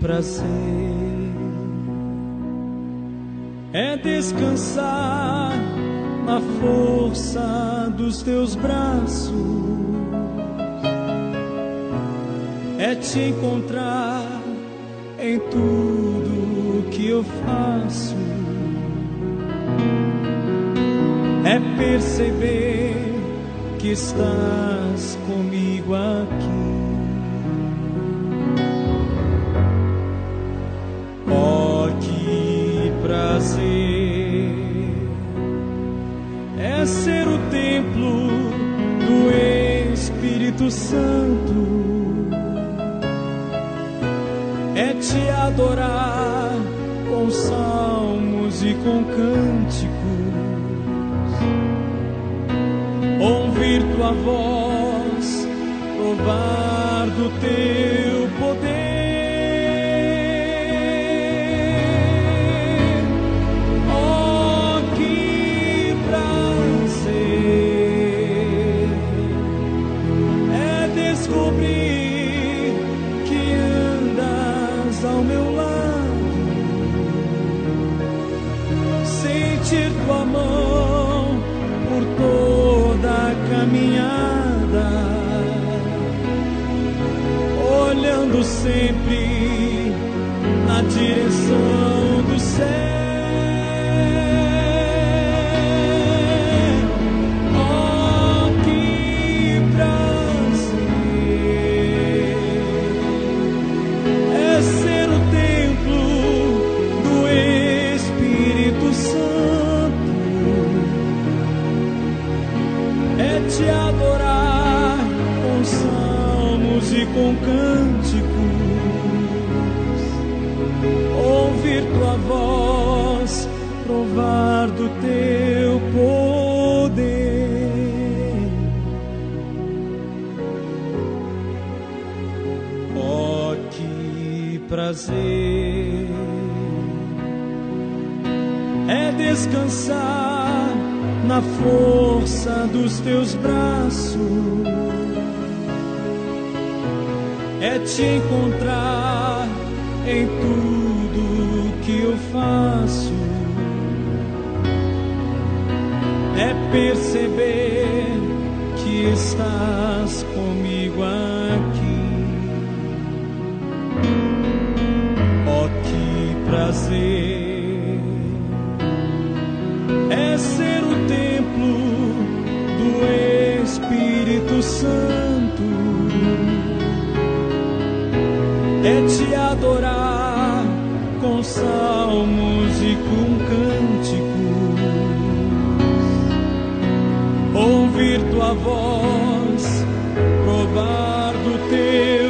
prazer é descansar na força dos teus braços, é te encontrar em tudo que eu faço, é perceber que estás comigo aqui. Espírito Santo, é te adorar com salmos e com cânticos, ouvir tua voz, provar do teu poder. Meu com cânticos, ouvir tua voz, provar do teu poder. Oh, que prazer. É descansar na força dos teus braços, é te encontrar em tudo que eu faço, é perceber que estás comigo aqui. Oh, que prazer. É ser o templo do Espírito Santo, te adorar com salmos e com cânticos, ouvir tua voz, provar do teu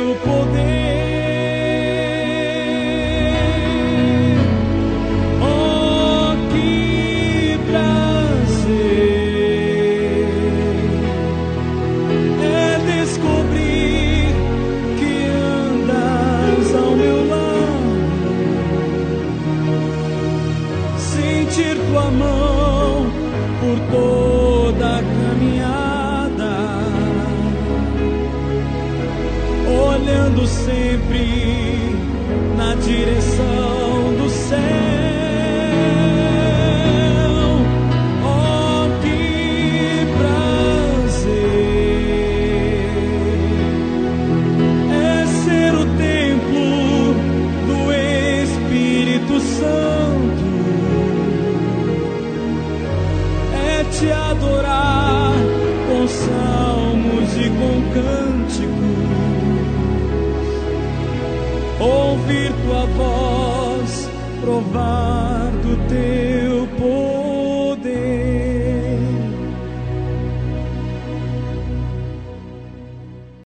sentir tua mão por toda a caminhada, olhando sempre na direção do céu. Com cânticos ouvir tua voz, provar do teu